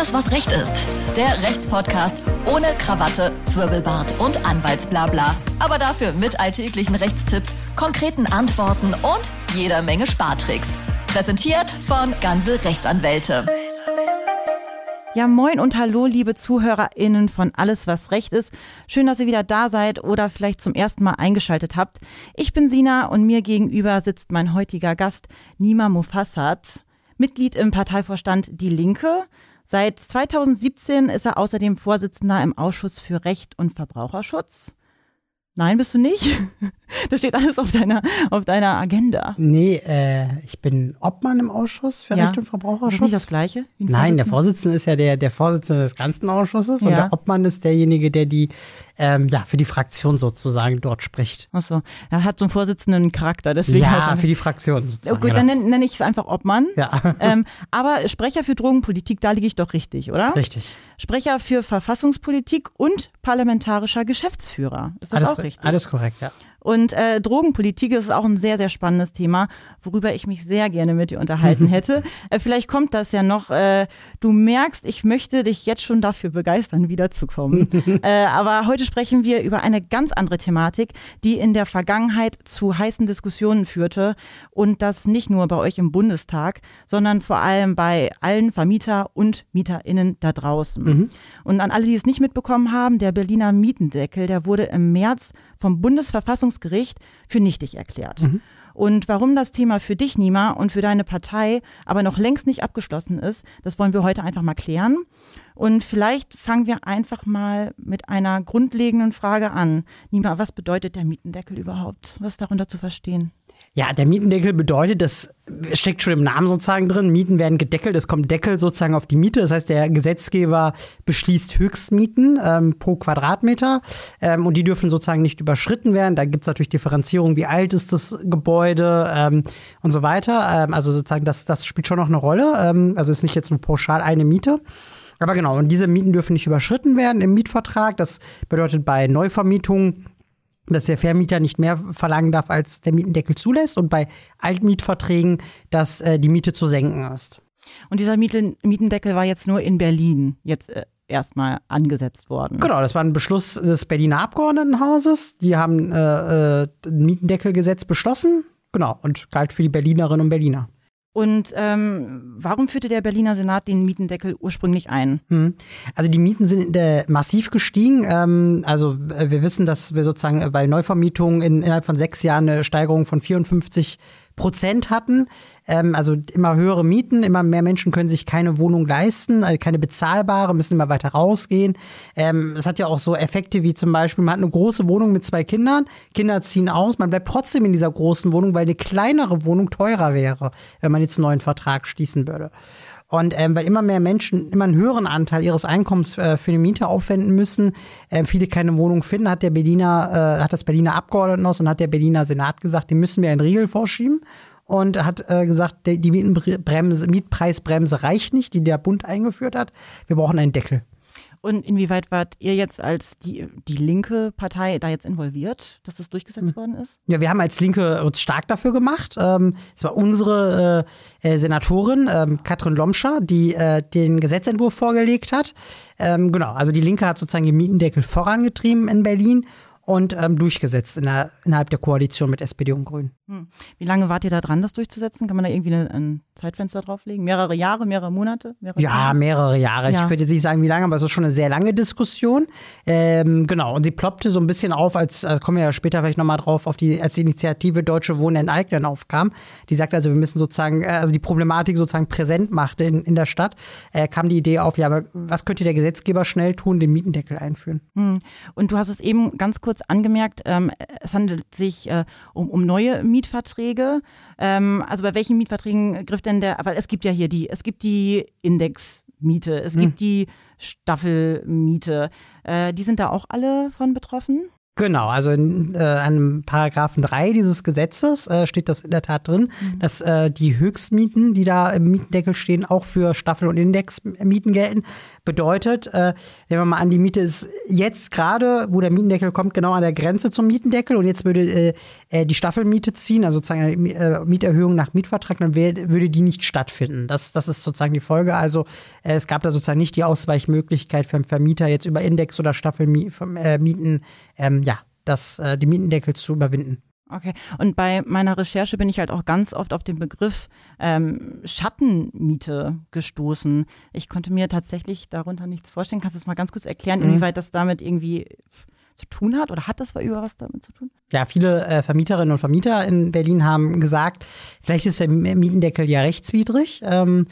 Alles, was Recht ist. Der Rechtspodcast ohne Krawatte, Zwirbelbart und Anwaltsblabla. Aber dafür mit alltäglichen Rechtstipps, konkreten Antworten und jeder Menge Spartricks. Präsentiert von Ganze Rechtsanwälte. Ja, moin und hallo, liebe ZuhörerInnen von Alles, was Recht ist. Schön, dass ihr wieder da seid oder vielleicht zum ersten Mal eingeschaltet habt. Ich bin Sina und mir gegenüber sitzt mein heutiger Gast, Nima Mufassat, Mitglied im Parteivorstand Die Linke. Seit 2017 ist er außerdem Vorsitzender im Ausschuss für Recht und Verbraucherschutz. Nein, bist du nicht? Das steht alles auf deiner, auf deiner Agenda. Nee, äh, ich bin Obmann im Ausschuss für Ja. Recht und Verbraucherschutz. Ist das nicht das Gleiche? Nein, der? Vorsitzende ist ja der, der Vorsitzende des ganzen Ausschusses und Ja. der Obmann ist derjenige, der die, ähm, ja, für die Fraktion sozusagen dort spricht. Ach so. Er hat so einen Vorsitzenden Charakter, deswegen ja, er- für die Fraktion Oh, sozusagen. gut, dann nenne nenn ich es einfach Obmann. ja, Ähm, aber Sprecher für Drogenpolitik, da liege ich doch richtig, oder? richtig. Sprecher für Verfassungspolitik und parlamentarischer Geschäftsführer. Ist das Alles, auch richtig? alles korrekt, ja. Und äh, Drogenpolitik ist auch ein sehr, sehr spannendes Thema, worüber ich mich sehr gerne mit dir unterhalten hätte. Äh, vielleicht kommt das ja noch. Äh, du merkst, ich möchte dich jetzt schon dafür begeistern, wiederzukommen. äh, aber heute sprechen wir über eine ganz andere Thematik, die in der Vergangenheit zu heißen Diskussionen führte. Und das nicht nur bei euch im Bundestag, sondern vor allem bei allen Vermieter und MieterInnen da draußen. Und an alle, die es nicht mitbekommen haben, der Berliner Mietendeckel, der wurde im März vom Bundesverfassungsgericht für nichtig erklärt. Und warum das Thema für dich, Nima, und für deine Partei aber noch längst nicht abgeschlossen ist, das wollen wir heute einfach mal klären. Und vielleicht fangen wir einfach mal mit einer grundlegenden Frage an. Nima, was bedeutet der Mietendeckel überhaupt? Was ist darunter zu verstehen? Ja, der Mietendeckel bedeutet, das steckt schon im Namen sozusagen drin, Mieten werden gedeckelt, es kommt Deckel sozusagen auf die Miete. Das heißt, der Gesetzgeber beschließt Höchstmieten ähm, pro Quadratmeter ähm, und die dürfen sozusagen nicht überschritten werden. Da gibt es natürlich Differenzierung, wie alt ist das Gebäude ähm, und so weiter. Ähm, also sozusagen, das, das spielt schon noch eine Rolle. Ähm, also ist nicht jetzt nur pauschal eine Miete. Aber genau, und diese Mieten dürfen nicht überschritten werden im Mietvertrag. Das bedeutet bei Neuvermietungen dass der Vermieter nicht mehr verlangen darf, als der Mietendeckel zulässt und bei Altmietverträgen, dass äh, die Miete zu senken ist. Und dieser Mieten Mietendeckel war jetzt nur in Berlin jetzt äh, erstmal angesetzt worden. Genau, das war ein Beschluss des Berliner Abgeordnetenhauses. Die haben äh, äh, ein Mietendeckelgesetz beschlossen. Genau, und galt für die Berlinerinnen und Berliner. Und ähm, warum führte der Berliner Senat den Mietendeckel ursprünglich ein? Mhm. Also die Mieten sind äh, massiv gestiegen. Ähm, also äh, wir wissen, dass wir sozusagen bei Neuvermietungen in, innerhalb von sechs Jahren eine Steigerung von 54 Prozent hatten. Ähm, also immer höhere Mieten, immer mehr Menschen können sich keine Wohnung leisten, also keine bezahlbare, müssen immer weiter rausgehen. Ähm, das hat ja auch so Effekte wie zum Beispiel, man hat eine große Wohnung mit zwei Kindern, Kinder ziehen aus, man bleibt trotzdem in dieser großen Wohnung, weil eine kleinere Wohnung teurer wäre, wenn man jetzt einen neuen Vertrag schließen würde. Und ähm, weil immer mehr Menschen immer einen höheren Anteil ihres Einkommens äh, für eine Miete aufwenden müssen, äh, viele keine Wohnung finden, hat der Berliner, äh, hat das Berliner Abgeordnetenhaus und hat der Berliner Senat gesagt, die müssen wir einen Riegel vorschieben und hat äh, gesagt, die die Mietenbremse, Mietpreisbremse reicht nicht, die der Bund eingeführt hat. Wir brauchen einen Deckel. Und inwieweit wart ihr jetzt als die, die linke Partei da jetzt involviert, dass das durchgesetzt worden ist? Ja, wir haben als Linke uns stark dafür gemacht. Ähm, es war unsere äh, äh, Senatorin, ähm, Katrin Lomscher, die äh, den Gesetzentwurf vorgelegt hat. Ähm, genau, also die Linke hat sozusagen den Mietendeckel vorangetrieben in Berlin und ähm, durchgesetzt in der, innerhalb der Koalition mit SPD und Grünen. Hm. Wie lange wart ihr da dran, das durchzusetzen? Kann man da irgendwie ein Zeitfenster drauflegen? Mehrere Jahre, mehrere Monate? Mehrere Ja, Tage? mehrere Jahre. Ja. Ich könnte jetzt nicht sagen, wie lange, aber es ist schon eine sehr lange Diskussion. Ähm, genau, und sie ploppte so ein bisschen auf, als äh, kommen wir ja später vielleicht nochmal drauf, auf die, als die Initiative Deutsche Wohnen enteignen aufkam. Die sagt also, wir müssen sozusagen, äh, also die Problematik sozusagen präsent machte in, in der Stadt, äh, kam die Idee auf, ja, aber was könnte der Gesetzgeber schnell tun, den Mietendeckel einführen? Hm. Und du hast es eben ganz kurz angemerkt, ähm, es handelt sich äh, um, um neue Mietverträge. Ähm, also bei welchen Mietverträgen griff denn der, weil es gibt ja hier die, es gibt die Indexmiete, es gibt die Staffelmiete. Äh, die sind da auch alle von betroffen? Genau, also in äh, einem Paragraphen 3 dieses Gesetzes äh, steht das in der Tat drin, mhm. dass äh, die Höchstmieten, die da im Mietendeckel stehen, auch für Staffel- und Indexmieten gelten. Bedeutet, äh, nehmen wir mal an, die Miete ist jetzt gerade, wo der Mietendeckel kommt, genau an der Grenze zum Mietendeckel und jetzt würde äh, äh die Staffelmiete ziehen, also sozusagen eine äh, Mieterhöhung nach Mietvertrag, dann wär, würde die nicht stattfinden. Das, das ist sozusagen die Folge. Also äh, es gab da sozusagen nicht die Ausweichmöglichkeit für einen Vermieter jetzt über Index- oder Staffelmieten äh, ähm, ja, das, äh, die Mietendeckel zu überwinden. Okay, und bei meiner Recherche bin ich halt auch ganz oft auf den Begriff ähm, Schattenmiete gestoßen. Ich konnte mir tatsächlich darunter nichts vorstellen. Kannst du es mal ganz kurz erklären, mhm. inwieweit das damit irgendwie zu tun hat oder hat das über was damit zu tun? Ja, viele äh, Vermieterinnen und Vermieter in Berlin haben gesagt, vielleicht ist der Mietendeckel ja rechtswidrig. Ähm,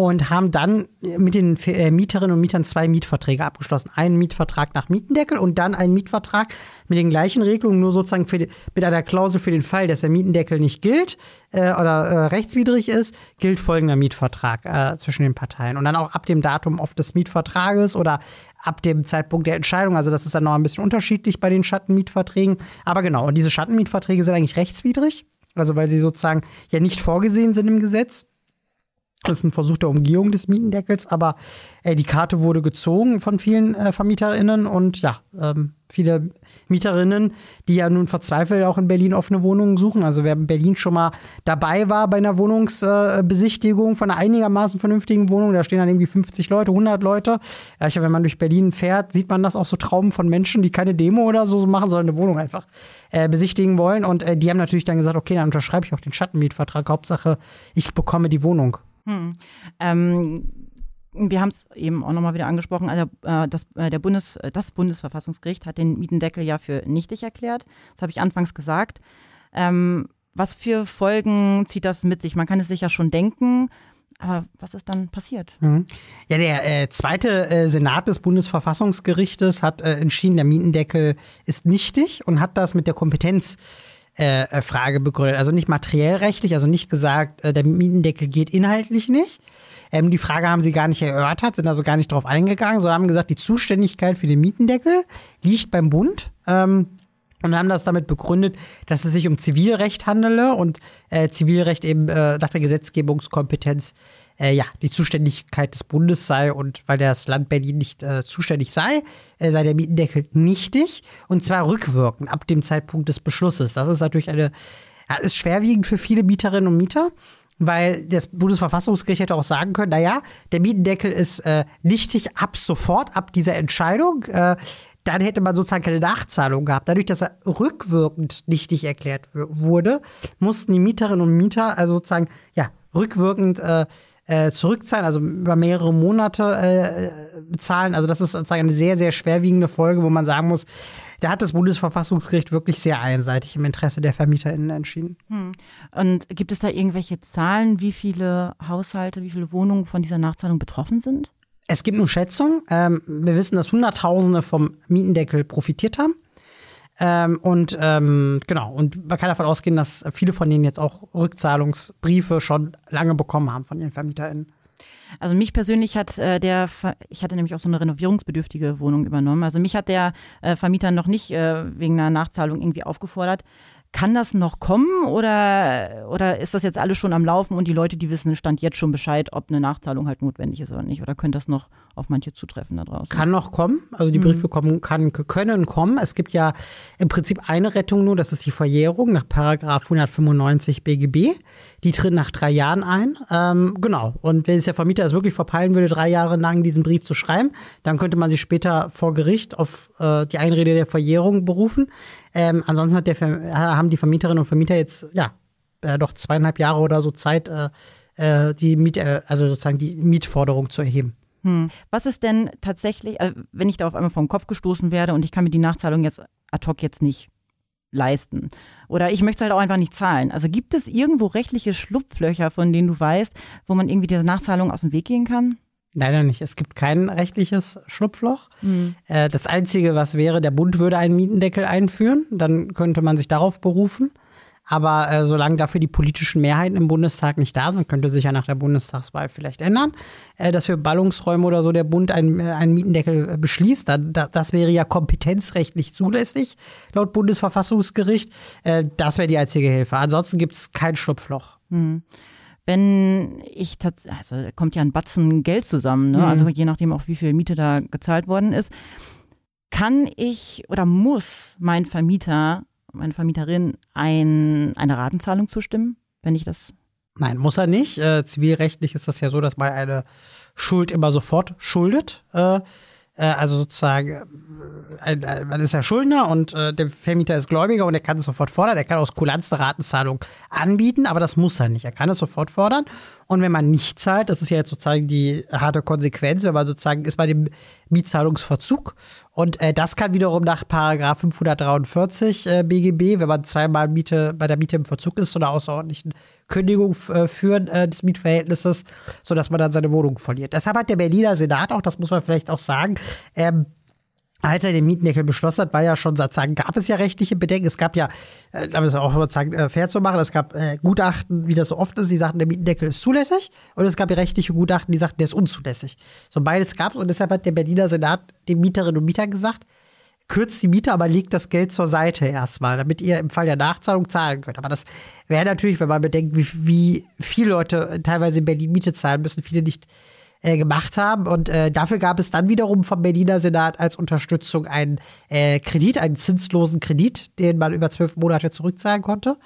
und haben dann mit den äh, Mieterinnen und Mietern zwei Mietverträge abgeschlossen. Einen Mietvertrag nach Mietendeckel und dann einen Mietvertrag mit den gleichen Regelungen, nur sozusagen die, mit einer Klausel für den Fall, dass der Mietendeckel nicht gilt äh, oder äh, rechtswidrig ist, gilt folgender Mietvertrag äh, zwischen den Parteien. Und dann auch ab dem Datum oft des Mietvertrages oder ab dem Zeitpunkt der Entscheidung. Also das ist dann noch ein bisschen unterschiedlich bei den Schattenmietverträgen. Aber genau, und diese Schattenmietverträge sind eigentlich rechtswidrig. Also weil sie sozusagen ja nicht vorgesehen sind im Gesetz. Das ist ein Versuch der Umgehung des Mietendeckels, aber äh, die Karte wurde gezogen von vielen äh, VermieterInnen und ja, ähm, viele Mieterinnen, die ja nun verzweifelt auch in Berlin offene Wohnungen suchen. Also wer in Berlin schon mal dabei war bei einer Wohnungsbesichtigung äh, von einer einigermaßen vernünftigen Wohnung, da stehen dann irgendwie 50 Leute, 100 Leute. Ja, ich, wenn man durch Berlin fährt, sieht man das auch so Trauben von Menschen, die keine Demo oder so machen, sondern eine Wohnung einfach äh, besichtigen wollen. Und äh, die haben natürlich dann gesagt, okay, dann unterschreibe ich auch den Schattenmietvertrag. Hauptsache, ich bekomme die Wohnung. Hm. Ähm, wir haben es eben auch nochmal wieder angesprochen, also äh, das, äh, der Bundes, äh, das Bundesverfassungsgericht hat den Mietendeckel ja für nichtig erklärt. Das habe ich anfangs gesagt. Ähm, was für Folgen zieht das mit sich? Man kann es sich ja schon denken, aber was ist dann passiert? Mhm. Ja, der äh, zweite äh, Senat des Bundesverfassungsgerichtes hat äh, entschieden, der Mietendeckel ist nichtig und hat das mit der Kompetenz äh, äh, Frage begründet. Also nicht materiell rechtlich, also nicht gesagt, äh, der Mietendeckel geht inhaltlich nicht. Ähm, die Frage haben sie gar nicht erörtert, sind also gar nicht darauf eingegangen, sondern haben gesagt, die Zuständigkeit für den Mietendeckel liegt beim Bund. Ähm, und haben das damit begründet, dass es sich um Zivilrecht handele und äh, Zivilrecht eben äh, nach der Gesetzgebungskompetenz äh, ja, die Zuständigkeit des Bundes sei und weil das Land Berlin nicht äh, zuständig sei, äh, sei der Mietendeckel nichtig und zwar rückwirkend ab dem Zeitpunkt des Beschlusses. Das ist natürlich eine, ja, ist schwerwiegend für viele Mieterinnen und Mieter weil das Bundesverfassungsgericht hätte auch sagen können, naja, der Mietendeckel ist äh, nichtig ab sofort, ab dieser Entscheidung. Äh, dann hätte man sozusagen keine Nachzahlung gehabt. Dadurch, dass er rückwirkend nichtig erklärt wurde, mussten die Mieterinnen und Mieter also sozusagen ja rückwirkend äh, äh, zurückzahlen, also über mehrere Monate äh, bezahlen. Also das ist sozusagen eine sehr, sehr schwerwiegende Folge, wo man sagen muss, da hat das Bundesverfassungsgericht wirklich sehr einseitig im Interesse der VermieterInnen entschieden. Hm. Und gibt es da irgendwelche Zahlen, wie viele Haushalte, wie viele Wohnungen von dieser Nachzahlung betroffen sind? Es gibt nur Schätzungen. Ähm, wir wissen, dass Hunderttausende vom Mietendeckel profitiert haben. Ähm, und ähm, genau, und man kann davon ausgehen, dass viele von denen jetzt auch Rückzahlungsbriefe schon lange bekommen haben von ihren VermieterInnen. Also mich persönlich hat äh, der, ich hatte nämlich auch so eine renovierungsbedürftige Wohnung übernommen. Also mich hat der äh, Vermieter noch nicht äh, wegen einer Nachzahlung irgendwie aufgefordert. Kann das noch kommen oder, oder ist das jetzt alles schon am Laufen und die Leute, die wissen, stand jetzt schon Bescheid, ob eine Nachzahlung halt notwendig ist oder nicht? Oder könnte das noch auf manche zutreffen da draußen? Kann noch kommen. Also die Briefe mhm. kommen, kann, können kommen. Es gibt ja im Prinzip eine Rettung nur, das ist die Verjährung nach Paragraph 195 BGB. Die tritt nach drei Jahren ein. Ähm, genau. Und wenn es der Vermieter es wirklich verpeilen würde, drei Jahre lang diesen Brief zu schreiben, dann könnte man sich später vor Gericht auf äh, die Einrede der Verjährung berufen. Ähm, ansonsten hat der, haben die Vermieterinnen und Vermieter jetzt ja äh, doch zweieinhalb Jahre oder so Zeit, äh, äh, die Miet, äh, also sozusagen die Mietforderung zu erheben. Hm. Was ist denn tatsächlich, äh, wenn ich da auf einmal vom Kopf gestoßen werde und ich kann mir die Nachzahlung jetzt ad hoc jetzt nicht leisten. Oder ich möchte es halt auch einfach nicht zahlen. Also gibt es irgendwo rechtliche Schlupflöcher, von denen du weißt, wo man irgendwie diese Nachzahlung aus dem Weg gehen kann? Leider nicht. Es gibt kein rechtliches Schlupfloch. Mhm. Äh, das Einzige, was wäre, der Bund würde einen Mietendeckel einführen. Dann könnte man sich darauf berufen. Aber äh, solange dafür die politischen Mehrheiten im Bundestag nicht da sind, könnte sich ja nach der Bundestagswahl vielleicht ändern, äh, dass für Ballungsräume oder so der Bund einen, äh, einen Mietendeckel äh, beschließt. Da, da, das wäre ja kompetenzrechtlich zulässig, laut Bundesverfassungsgericht. Äh, das wäre die einzige Hilfe. Ansonsten gibt es kein Schlupfloch. Hm wenn ich tatsächlich, also kommt ja ein Batzen Geld zusammen, ne? Mhm. also je nachdem auch wie viel Miete da gezahlt worden ist, kann ich oder muss mein Vermieter, meine Vermieterin ein, eine Ratenzahlung zustimmen, wenn ich das Nein, muss er nicht. Äh, zivilrechtlich ist das ja so, dass man eine Schuld immer sofort schuldet. Äh, äh, also sozusagen, äh, man ist ja Schuldner und äh, der Vermieter ist Gläubiger und er kann es sofort fordern. Er kann aus Kulanz eine Ratenzahlung anbieten, aber das muss er nicht. Er kann es sofort fordern. Und wenn man nicht zahlt, das ist ja jetzt sozusagen die harte Konsequenz, wenn man sozusagen ist bei dem Mietzahlungsverzug. Und äh, das kann wiederum nach Paragraph 543 äh, BGB, wenn man zweimal Miete bei der Miete im Verzug ist, zu einer außerordentlichen Kündigung äh, führen äh, des Mietverhältnisses, sodass man dann seine Wohnung verliert. Deshalb hat der Berliner Senat auch, das muss man vielleicht auch sagen, ähm, als er den Mietendeckel beschlossen hat, war ja schon sozusagen, gab es ja rechtliche Bedenken. Es gab ja, äh, um es auch sozusagen äh, fair zu machen, es gab äh, Gutachten, wie das so oft ist, die sagten, der Mietendeckel ist zulässig. Und es gab ja rechtliche Gutachten, die sagten, der ist unzulässig. So beides gab es und deshalb hat der Berliner Senat den Mieterinnen und Mietern gesagt, kürzt die Miete, aber legt das Geld zur Seite erstmal, damit ihr im Fall der Nachzahlung zahlen könnt. Aber das wäre natürlich, wenn man bedenkt, wie, wie viele Leute teilweise in Berlin Miete zahlen müssen, viele nicht äh, gemacht haben. Und äh, dafür gab es dann wiederum vom Berliner Senat als Unterstützung einen äh, Kredit, einen zinslosen Kredit, den man über zwölf Monate zurückzahlen konnte.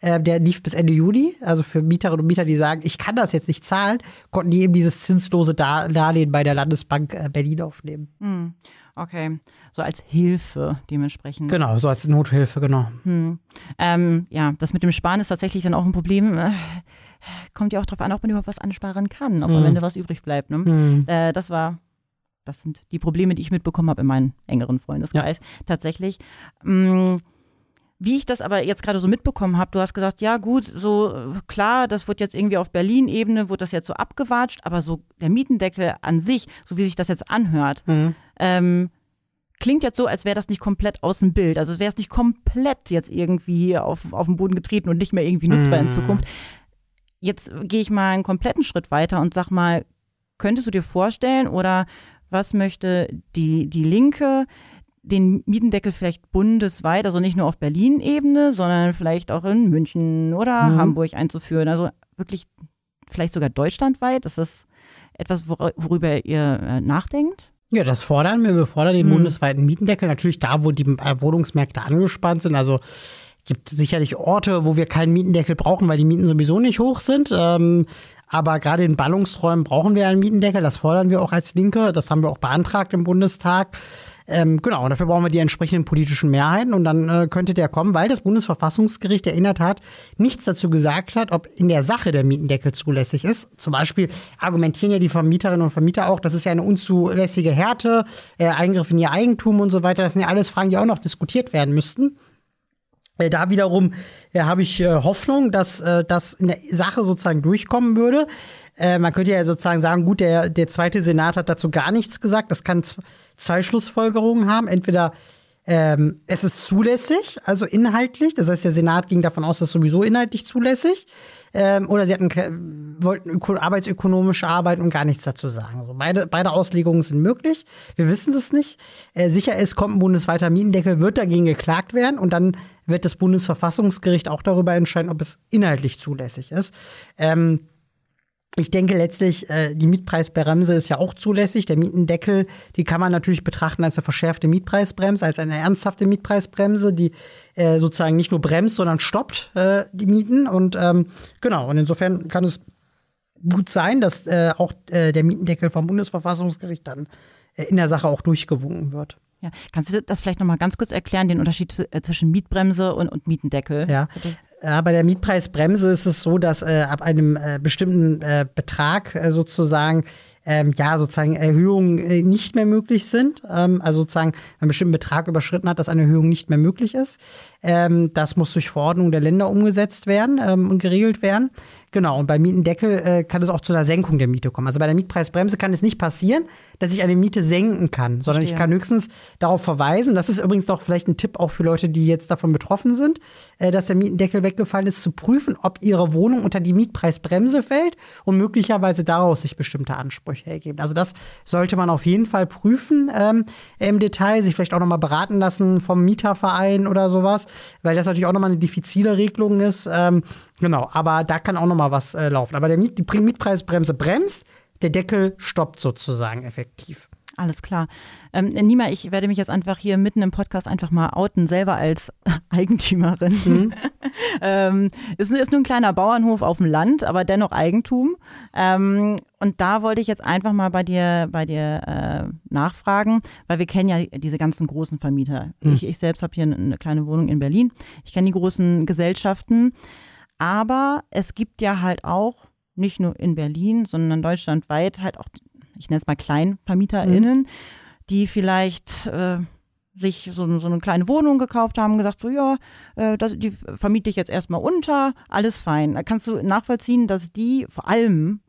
Äh, der lief bis Ende Juni. Also für Mieterinnen und Mieter, die sagen, ich kann das jetzt nicht zahlen, konnten die eben dieses zinslose Dar Darlehen bei der Landesbank äh, Berlin aufnehmen. Hm. Okay, so als Hilfe dementsprechend. Genau, so als Nothilfe, genau. Hm. Ähm, ja, das mit dem Sparen ist tatsächlich dann auch ein Problem. Äh, kommt ja auch darauf an, ob man überhaupt was ansparen kann, ob hm. am Ende was übrig bleibt. Ne? Hm. Äh, das war, das sind die Probleme, die ich mitbekommen habe in meinem engeren Freundeskreis. Ja. Tatsächlich. Mh, mm, wie ich das aber jetzt gerade so mitbekommen habe, du hast gesagt, ja gut, so klar, das wird jetzt irgendwie auf Berlin-Ebene, wird das jetzt so abgewatscht, aber so der Mietendeckel an sich, so wie sich das jetzt anhört, mhm. ähm, klingt jetzt so, als wäre das nicht komplett aus dem Bild. Also wäre es nicht komplett jetzt irgendwie auf, auf den Boden getreten und nicht mehr irgendwie nutzbar mhm. in Zukunft. Jetzt gehe ich mal einen kompletten Schritt weiter und sag mal, könntest du dir vorstellen oder was möchte die, die Linke den Mietendeckel vielleicht bundesweit, also nicht nur auf Berlin-Ebene, sondern vielleicht auch in München oder mhm. Hamburg einzuführen. Also wirklich vielleicht sogar deutschlandweit. Ist das etwas, worüber ihr äh, nachdenkt? Ja, das fordern wir. Wir fordern den mhm. bundesweiten Mietendeckel. Natürlich da, wo die äh, Wohnungsmärkte angespannt sind. Also gibt sicherlich Orte, wo wir keinen Mietendeckel brauchen, weil die Mieten sowieso nicht hoch sind. Ähm, aber gerade in Ballungsräumen brauchen wir einen Mietendeckel. Das fordern wir auch als Linke. Das haben wir auch beantragt im Bundestag. Ähm, genau, und dafür brauchen wir die entsprechenden politischen Mehrheiten und dann äh, könnte der kommen, weil das Bundesverfassungsgericht erinnert hat, nichts dazu gesagt hat, ob in der Sache der Mietendeckel zulässig ist. Zum Beispiel argumentieren ja die Vermieterinnen und Vermieter auch, das ist ja eine unzulässige Härte, äh, Eingriff in ihr Eigentum und so weiter. Das sind ja alles Fragen, die auch noch diskutiert werden müssten. Äh, da wiederum äh, habe ich äh, Hoffnung, dass äh, das in der Sache sozusagen durchkommen würde. Äh, man könnte ja sozusagen sagen, gut, der, der zweite Senat hat dazu gar nichts gesagt. Das kann zwei Schlussfolgerungen haben. Entweder ähm, es ist zulässig, also inhaltlich. Das heißt, der Senat ging davon aus, dass sowieso inhaltlich zulässig. Ähm, oder sie hatten, wollten arbeitsökonomisch arbeiten und gar nichts dazu sagen. Also beide, beide Auslegungen sind möglich. Wir wissen es nicht. Äh, sicher ist, kommt ein bundesweiter Mietendeckel, wird dagegen geklagt werden und dann wird das Bundesverfassungsgericht auch darüber entscheiden, ob es inhaltlich zulässig ist. Ähm, ich denke letztlich, äh, die Mietpreisbremse ist ja auch zulässig. Der Mietendeckel, die kann man natürlich betrachten als eine verschärfte Mietpreisbremse, als eine ernsthafte Mietpreisbremse, die äh, sozusagen nicht nur bremst, sondern stoppt äh, die Mieten. Und ähm, genau, und insofern kann es gut sein, dass äh, auch äh, der Mietendeckel vom Bundesverfassungsgericht dann äh, in der Sache auch durchgewunken wird. Ja. Kannst du das vielleicht nochmal ganz kurz erklären, den Unterschied zwischen Mietbremse und, und Mietendeckel? Ja. Ja, bei der Mietpreisbremse ist es so, dass äh, ab einem äh, bestimmten äh, Betrag äh, sozusagen ähm, ja, sozusagen Erhöhungen äh, nicht mehr möglich sind. Ähm, also sozusagen, wenn ein bestimmten Betrag überschritten hat, dass eine Erhöhung nicht mehr möglich ist. Ähm, das muss durch Verordnung der Länder umgesetzt werden ähm, und geregelt werden. Genau, und beim Mietendeckel äh, kann es auch zu einer Senkung der Miete kommen. Also bei der Mietpreisbremse kann es nicht passieren, dass ich eine Miete senken kann, sondern Verstehe. ich kann höchstens darauf verweisen, das ist übrigens doch vielleicht ein Tipp auch für Leute, die jetzt davon betroffen sind, äh, dass der Mietendeckel weggefallen ist, zu prüfen, ob ihre Wohnung unter die Mietpreisbremse fällt und möglicherweise daraus sich bestimmte Ansprüche ergeben. Also das sollte man auf jeden Fall prüfen ähm, im Detail, sich vielleicht auch nochmal beraten lassen vom Mieterverein oder sowas, weil das natürlich auch nochmal eine diffizile Regelung ist. Ähm, Genau, aber da kann auch noch mal was äh, laufen. Aber der Miet die Mietpreisbremse bremst, der Deckel stoppt sozusagen effektiv. Alles klar. Ähm, Nima, ich werde mich jetzt einfach hier mitten im Podcast einfach mal outen, selber als Eigentümerin. Mhm. ähm, ist, ist nur ein kleiner Bauernhof auf dem Land, aber dennoch Eigentum. Ähm, und da wollte ich jetzt einfach mal bei dir, bei dir äh, nachfragen, weil wir kennen ja diese ganzen großen Vermieter. Mhm. Ich, ich selbst habe hier eine kleine Wohnung in Berlin. Ich kenne die großen Gesellschaften. Aber es gibt ja halt auch, nicht nur in Berlin, sondern deutschlandweit halt auch, ich nenne es mal KleinvermieterInnen, mhm. die vielleicht äh, sich so, so, eine kleine Wohnung gekauft haben, gesagt, so ja, äh, das, die vermiete ich jetzt erstmal unter, alles fein. Da kannst du nachvollziehen, dass die vor allem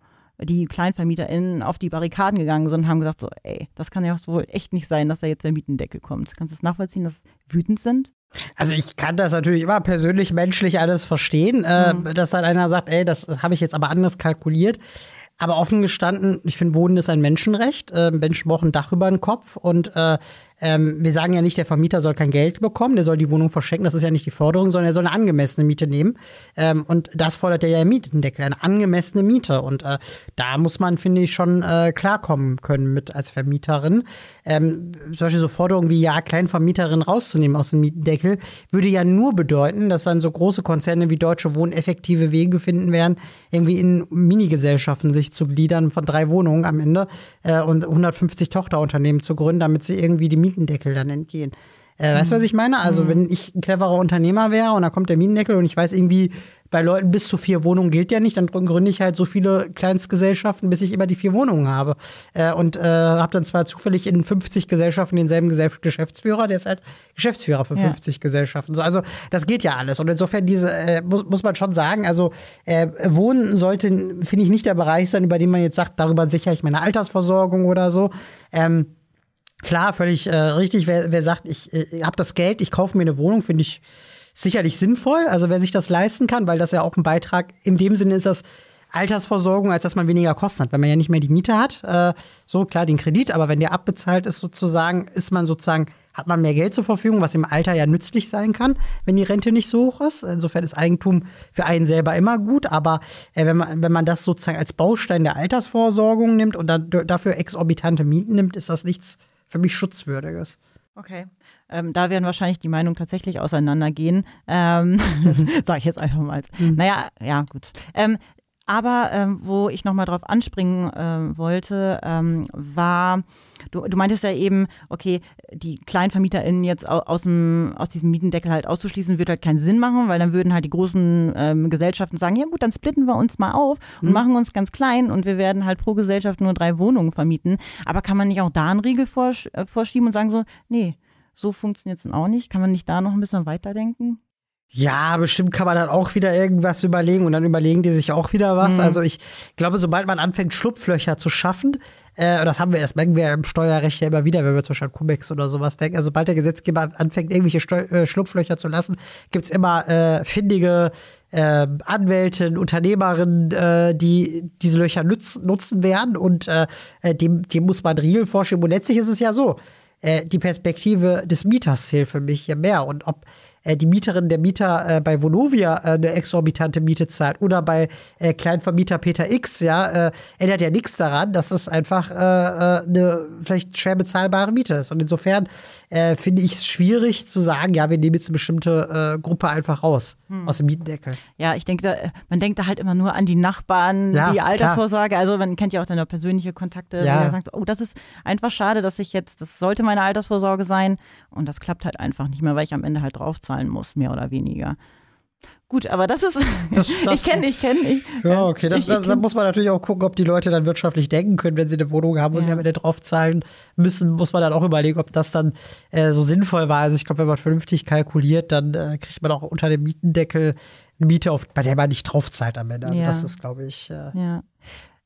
die KleinvermieterInnen auf die Barrikaden gegangen sind und haben gesagt, so, ey, das kann ja wohl echt nicht sein, dass da jetzt der Mietendeckel kommt. Kannst du es nachvollziehen, dass sie wütend sind? Also ich kann das natürlich immer persönlich, menschlich alles verstehen, äh, mhm. dass dann einer sagt, ey, das habe ich jetzt aber anders kalkuliert. Aber offen gestanden, ich finde, Wohnen ist ein Menschenrecht. Äh, Menschen brauchen ein Dach über den Kopf und äh, ähm, wir sagen ja nicht, der Vermieter soll kein Geld bekommen, der soll die Wohnung verschenken, das ist ja nicht die Forderung, sondern er soll eine angemessene Miete nehmen. Ähm, und das fordert er ja im Mietendeckel, eine angemessene Miete. Und äh, da muss man, finde ich, schon äh, klarkommen können mit als Vermieterin. Ähm, zum Beispiel so Forderungen wie, ja, Kleinvermieterin rauszunehmen aus dem Mietendeckel, würde ja nur bedeuten, dass dann so große Konzerne wie Deutsche Wohnen effektive Wege finden werden, irgendwie in Minigesellschaften sich zu gliedern von drei Wohnungen am Ende äh, und 150 Tochterunternehmen zu gründen, damit sie irgendwie die Mietendeckel dann entgehen. Äh, weißt du, was ich meine? Also, mhm. wenn ich ein cleverer Unternehmer wäre und da kommt der Mietendeckel und ich weiß irgendwie, bei Leuten bis zu vier Wohnungen gilt ja nicht, dann gründe ich halt so viele Kleinstgesellschaften, bis ich immer die vier Wohnungen habe. Äh, und äh, habe dann zwar zufällig in 50 Gesellschaften denselben Geschäftsführer, der ist halt Geschäftsführer für ja. 50 Gesellschaften. So, also, das geht ja alles. Und insofern diese, äh, muss, muss man schon sagen, also äh, Wohnen sollte, finde ich, nicht der Bereich sein, über den man jetzt sagt, darüber sichere ich meine Altersversorgung oder so. Ähm, Klar, völlig äh, richtig. Wer, wer sagt, ich äh, habe das Geld, ich kaufe mir eine Wohnung, finde ich sicherlich sinnvoll. Also wer sich das leisten kann, weil das ja auch ein Beitrag in dem Sinne ist, dass Altersversorgung, als dass man weniger Kosten hat, wenn man ja nicht mehr die Miete hat. Äh, so klar den Kredit, aber wenn der abbezahlt ist sozusagen, ist man sozusagen hat man mehr Geld zur Verfügung, was im Alter ja nützlich sein kann, wenn die Rente nicht so hoch ist. Insofern ist Eigentum für einen selber immer gut, aber äh, wenn, man, wenn man das sozusagen als Baustein der Altersvorsorgung nimmt und dann dafür exorbitante Mieten nimmt, ist das nichts für mich Schutzwürdiges. Okay. Ähm, da werden wahrscheinlich die Meinungen tatsächlich auseinandergehen. Ähm, Sage ich jetzt einfach mal. Mhm. Naja, ja, gut. Ähm, aber ähm, wo ich nochmal drauf anspringen äh, wollte, ähm, war, du, du meintest ja eben, okay, die KleinvermieterInnen jetzt aus, dem, aus diesem Mietendeckel halt auszuschließen, würde halt keinen Sinn machen, weil dann würden halt die großen ähm, Gesellschaften sagen, ja gut, dann splitten wir uns mal auf und mhm. machen uns ganz klein und wir werden halt pro Gesellschaft nur drei Wohnungen vermieten. Aber kann man nicht auch da einen Riegel vorsch äh, vorschieben und sagen so, nee, so funktioniert es auch nicht? Kann man nicht da noch ein bisschen weiterdenken? Ja, bestimmt kann man dann auch wieder irgendwas überlegen und dann überlegen die sich auch wieder was. Mhm. Also ich glaube, sobald man anfängt, Schlupflöcher zu schaffen, äh, das haben wir, das merken wir im Steuerrecht ja immer wieder, wenn wir zum Beispiel an Cubex oder sowas denken. Also sobald der Gesetzgeber anfängt, irgendwelche Steu äh, Schlupflöcher zu lassen, gibt's immer äh, findige äh, Anwältin, Unternehmerinnen, äh, die diese Löcher nutz, nutzen werden und äh, äh dem, dem muss man Riegel vorschieben. Und letztlich ist es ja so, äh, die Perspektive des Mieters zählt für mich hier mehr. Und ob äh, die Mieterin der Mieter äh, bei Vonovia äh, eine exorbitante Miete zahlt oder bei äh, Kleinvermieter Peter X, ja, äh, ändert ja nichts daran, dass es einfach äh, äh, eine vielleicht schwer bezahlbare Miete ist. Und insofern äh, finde ich es schwierig zu sagen, ja, wir nehmen jetzt eine bestimmte äh, Gruppe einfach raus hm. aus dem Mietendeckel. Ja, ich denke, da, man denkt da halt immer nur an die Nachbarn, ja, die Altersvorsorge. Klar. Also man kennt ja auch deine persönliche Kontakte, ja. die sagen, oh, das ist einfach schade, dass ich jetzt, das sollte meine Altersvorsorge sein. Und das klappt halt einfach nicht mehr, weil ich am Ende halt draufzahlen muss, mehr oder weniger. Gut, aber das ist. Das, das, ich kenne, ich kenne. Ja, okay. Das, das, da muss man natürlich auch gucken, ob die Leute dann wirtschaftlich denken können, wenn sie eine Wohnung haben, wo ja. sie am Ende draufzahlen müssen, muss man dann auch überlegen, ob das dann äh, so sinnvoll war. Also ich glaube, wenn man vernünftig kalkuliert, dann äh, kriegt man auch unter dem Mietendeckel Miete, auf, bei der man nicht draufzahlt am Ende. Also Ja. das ist, glaube ich, äh, Ja.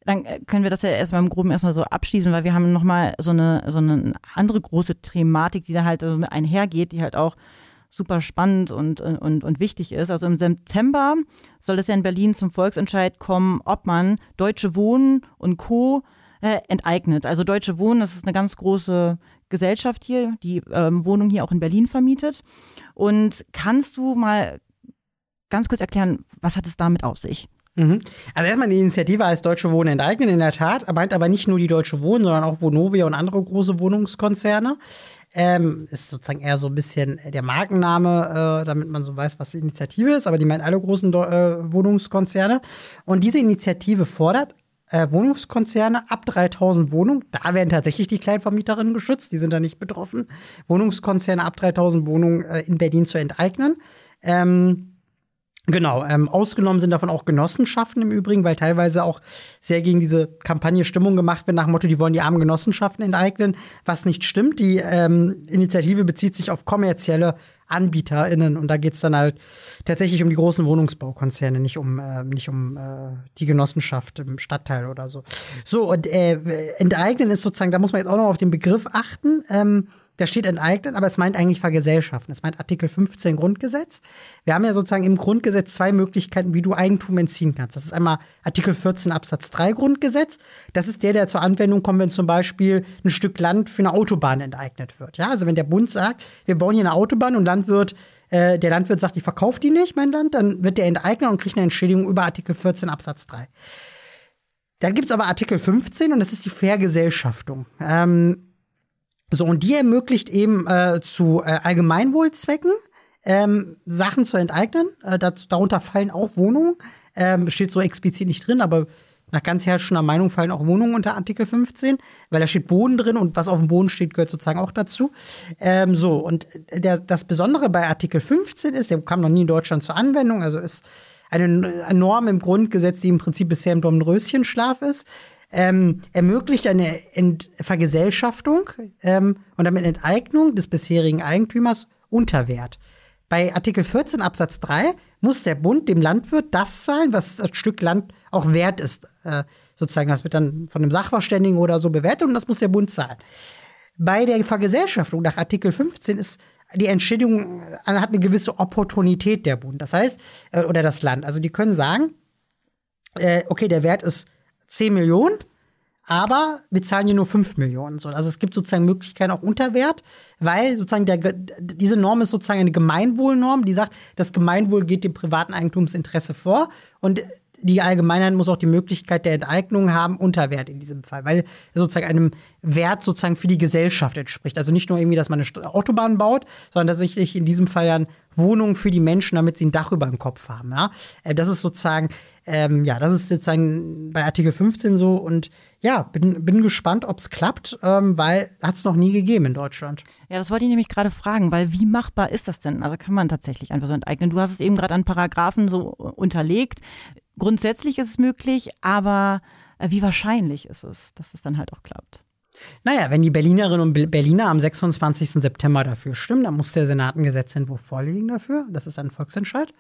Dann äh, können wir das ja erstmal im Groben erstmal so abschließen, weil wir haben nochmal so eine, so eine andere große Thematik, die da halt einhergeht, die halt auch super spannend und, und, und wichtig ist. Also im September soll es ja in Berlin zum Volksentscheid kommen, ob man Deutsche Wohnen und Co. Äh, enteignet. Also Deutsche Wohnen, das ist eine ganz große Gesellschaft hier, die ähm, Wohnungen hier auch in Berlin vermietet. Und kannst du mal ganz kurz erklären, was hat es damit auf sich? Mhm. Also erstmal die Initiative heißt Deutsche Wohnen enteignen, in der Tat, meint aber nicht nur die Deutsche Wohnen, sondern auch Vonovia und andere große Wohnungskonzerne. Ähm, ist sozusagen eher so ein bisschen der Markenname, äh, damit man so weiß, was die Initiative ist, aber die meint alle großen Deu- äh, Wohnungskonzerne. Und diese Initiative fordert äh, Wohnungskonzerne ab 3000 Wohnungen, da werden tatsächlich die Kleinvermieterinnen geschützt, die sind da nicht betroffen, Wohnungskonzerne ab 3000 Wohnungen äh, in Berlin zu enteignen. Ähm, Genau, ähm, ausgenommen sind davon auch Genossenschaften im Übrigen, weil teilweise auch sehr gegen diese Kampagne Stimmung gemacht wird, nach dem Motto, die wollen die armen Genossenschaften enteignen, was nicht stimmt. Die ähm, Initiative bezieht sich auf kommerzielle AnbieterInnen und da geht's dann halt tatsächlich um die großen Wohnungsbaukonzerne, nicht um, äh, nicht um äh, die Genossenschaft im Stadtteil oder so. So, und äh, enteignen ist sozusagen, da muss man jetzt auch noch auf den Begriff achten. Ähm, da steht enteignen, aber es meint eigentlich vergesellschaften. Es meint Artikel 15 Grundgesetz. Wir haben ja sozusagen im Grundgesetz zwei Möglichkeiten, wie du Eigentum entziehen kannst. Das ist einmal Artikel 14 Absatz 3 Grundgesetz. Das ist der, der zur Anwendung kommt, wenn zum Beispiel ein Stück Land für eine Autobahn enteignet wird. Ja, also wenn der Bund sagt, wir bauen hier eine Autobahn und Landwirt äh, der Landwirt sagt, ich verkaufe die nicht, mein Land, dann wird der enteignet und kriegt eine Entschädigung über Artikel 14 Absatz 3. Dann gibt's aber Artikel 15 und das ist die Vergesellschaftung. Ähm, so, und die ermöglicht eben äh, zu äh, Allgemeinwohlzwecken ähm, Sachen zu enteignen. Äh, dazu, darunter fallen auch Wohnungen. Ähm, steht so explizit nicht drin, aber nach ganz herrschender Meinung fallen auch Wohnungen unter Artikel 15, weil da steht Boden drin und was auf dem Boden steht, gehört sozusagen auch dazu. Ähm, so, und der, das Besondere bei Artikel 15 ist, der kam noch nie in Deutschland zur Anwendung, also ist eine, Norm im Grundgesetz, die im Prinzip bisher im Dornröschenschlaf ist, ähm, ermöglicht eine Ent Vergesellschaftung ähm, und damit Enteignung des bisherigen Eigentümers unter Wert. Bei Artikel 14 Absatz 3 muss der Bund dem Landwirt das zahlen, was das Stück Land auch wert ist. Äh, sozusagen, das wird dann von einem Sachverständigen oder so bewertet und das muss der Bund zahlen. Bei der Vergesellschaftung nach Artikel 15 ist die Entschädigung äh, hat eine gewisse Opportunität der Bund. Das heißt, äh, oder das Land. Also die können sagen, äh, okay, der Wert ist 10 Millionen, aber wir zahlen hier nur 5 Millionen. So, also es gibt sozusagen Möglichkeiten auch unter Wert, weil sozusagen der, diese Norm ist sozusagen eine Gemeinwohlnorm, die sagt, das Gemeinwohl geht dem privaten Eigentumsinteresse vor und die Allgemeinheit muss auch die Möglichkeit der Enteignung haben, unter Wert in diesem Fall, weil es sozusagen einem Wert sozusagen für die Gesellschaft entspricht. Also nicht nur irgendwie, dass man eine Autobahn baut, sondern tatsächlich in diesem Fall ja Wohnungen für die Menschen, damit sie ein Dach über dem Kopf haben. Ja? Äh, Das ist sozusagen, ähm, ja, das ist sozusagen bei Artikel 15 so und ja, bin, bin gespannt, ob es klappt, ähm, weil hat es noch nie gegeben in Deutschland. Ja, das wollte ich nämlich gerade fragen, weil wie machbar ist das denn? Also kann man tatsächlich einfach so enteignen? Du hast es eben gerade an Paragraphen so unterlegt. Grundsätzlich ist es möglich, aber äh, wie wahrscheinlich ist es, dass es dann halt auch klappt? Naja, wenn die Berlinerinnen und Be- Berliner am 26. September dafür stimmen, dann muss der Senat einen Gesetzentwurf vorlegen dafür. Das ist ein Volksentscheid.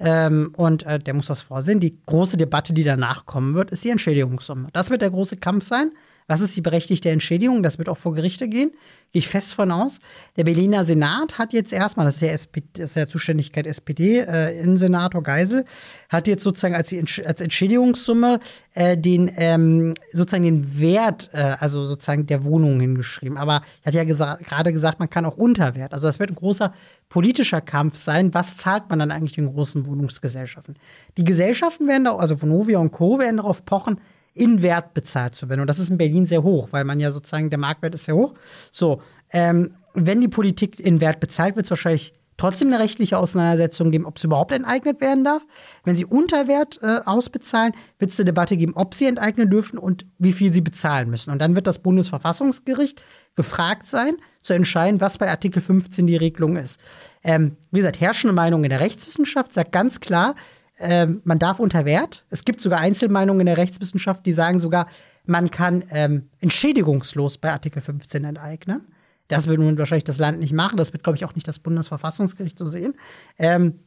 Ähm, und äh, der muss das vorsehen. Die große Debatte, die danach kommen wird, ist die Entschädigungssumme. Das wird der große Kampf sein. Was ist die berechtigte Entschädigung? Das wird auch vor Gerichte gehen. Gehe ich fest von aus. Der Berliner Senat hat jetzt erstmal, das ist ja, SP, das ist ja Zuständigkeit SPD, äh, Innensenator Geisel, hat jetzt sozusagen als, als Entschädigungssumme äh, den ähm, sozusagen den Wert, äh, also sozusagen der Wohnung hingeschrieben. Aber ich hatte ja gesa gerade gesagt, man kann auch Unterwert. Also das wird ein großer politischer Kampf sein. Was zahlt man dann eigentlich den großen Wohnungsgesellschaften? Die Gesellschaften werden da, also Vonovia und Co. werden darauf pochen, in Wert bezahlt zu werden. Und das ist in Berlin sehr hoch, weil man ja sozusagen, der Marktwert ist sehr hoch. So, ähm, wenn die Politik in Wert bezahlt, wird es wahrscheinlich trotzdem eine rechtliche Auseinandersetzung geben, ob es überhaupt enteignet werden darf. Wenn sie unter Wert äh, ausbezahlen, wird es eine Debatte geben, ob sie enteignen dürfen und wie viel sie bezahlen müssen. Und dann wird das Bundesverfassungsgericht gefragt sein, zu entscheiden, was bei Artikel 15 die Regelung ist. Ähm, wie gesagt, herrschende Meinung in der Rechtswissenschaft sagt ganz klar, ähm, man darf unter Wert. Es gibt sogar Einzelmeinungen in der Rechtswissenschaft, die sagen sogar, man kann ähm, entschädigungslos bei Artikel 15 enteignen. Das wird nun wahrscheinlich das Land nicht machen. Das wird, glaube ich, auch nicht das Bundesverfassungsgericht so sehen. Ähm,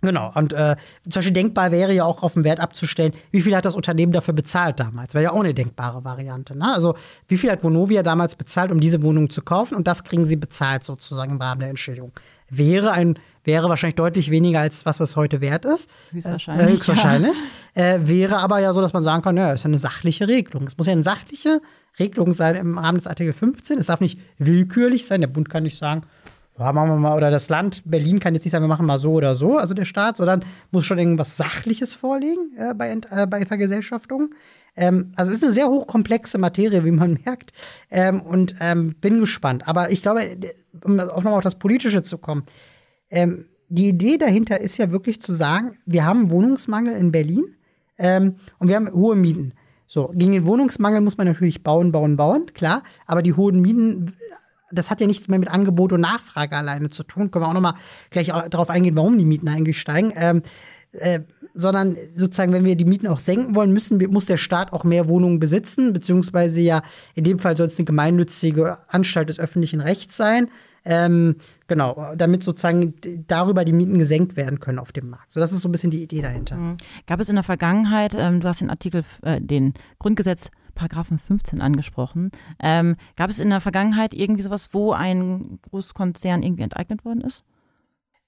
Genau, und äh, zum Beispiel denkbar wäre ja auch auf den Wert abzustellen, wie viel hat das Unternehmen dafür bezahlt damals? Wäre ja auch eine denkbare Variante. Ne? Also wie viel hat Vonovia damals bezahlt, um diese Wohnung zu kaufen? Und das kriegen sie bezahlt sozusagen im Rahmen der Entschädigung. Wäre ein wäre wahrscheinlich deutlich weniger als was, was heute wert ist. Höchstwahrscheinlich. Äh, höchstwahrscheinlich. Ja. Äh, wäre aber ja so, dass man sagen kann, ja, ist ja eine sachliche Regelung. Es muss ja eine sachliche Regelung sein im Rahmen des Artikel 15. Es darf nicht willkürlich sein. Der Bund kann nicht sagen, ja, machen wir mal, oder das Land Berlin kann jetzt nicht sagen, wir machen mal so oder so, also der Staat, sondern muss schon irgendwas Sachliches vorlegen äh, bei, äh, bei Vergesellschaftung. Ähm, also ist eine sehr hochkomplexe Materie, wie man merkt. Ähm, und ähm, bin gespannt. Aber ich glaube, um auch nochmal auf das Politische zu kommen, ähm, die Idee dahinter ist ja wirklich zu sagen, wir haben Wohnungsmangel in Berlin ähm, und wir haben hohe Mieten. So, gegen den Wohnungsmangel muss man natürlich bauen, bauen, bauen, klar. Aber die hohen Mieten, das hat ja nichts mehr mit Angebot und Nachfrage alleine zu tun. Können wir auch noch mal gleich darauf eingehen, warum die Mieten eigentlich steigen. Ähm, äh, sondern sozusagen, wenn wir die Mieten auch senken wollen, müssen, muss der Staat auch mehr Wohnungen besitzen, beziehungsweise ja, in dem Fall soll es eine gemeinnützige Anstalt des öffentlichen Rechts sein. Ähm, genau, damit sozusagen darüber die Mieten gesenkt werden können auf dem Markt. So, das ist so ein bisschen die Idee dahinter. Mhm. Gab es in der Vergangenheit, ähm, du hast den Artikel, äh, den Grundgesetz Paragraphen 15 angesprochen. Ähm, gab es in der Vergangenheit irgendwie sowas, wo ein Großkonzern irgendwie enteignet worden ist?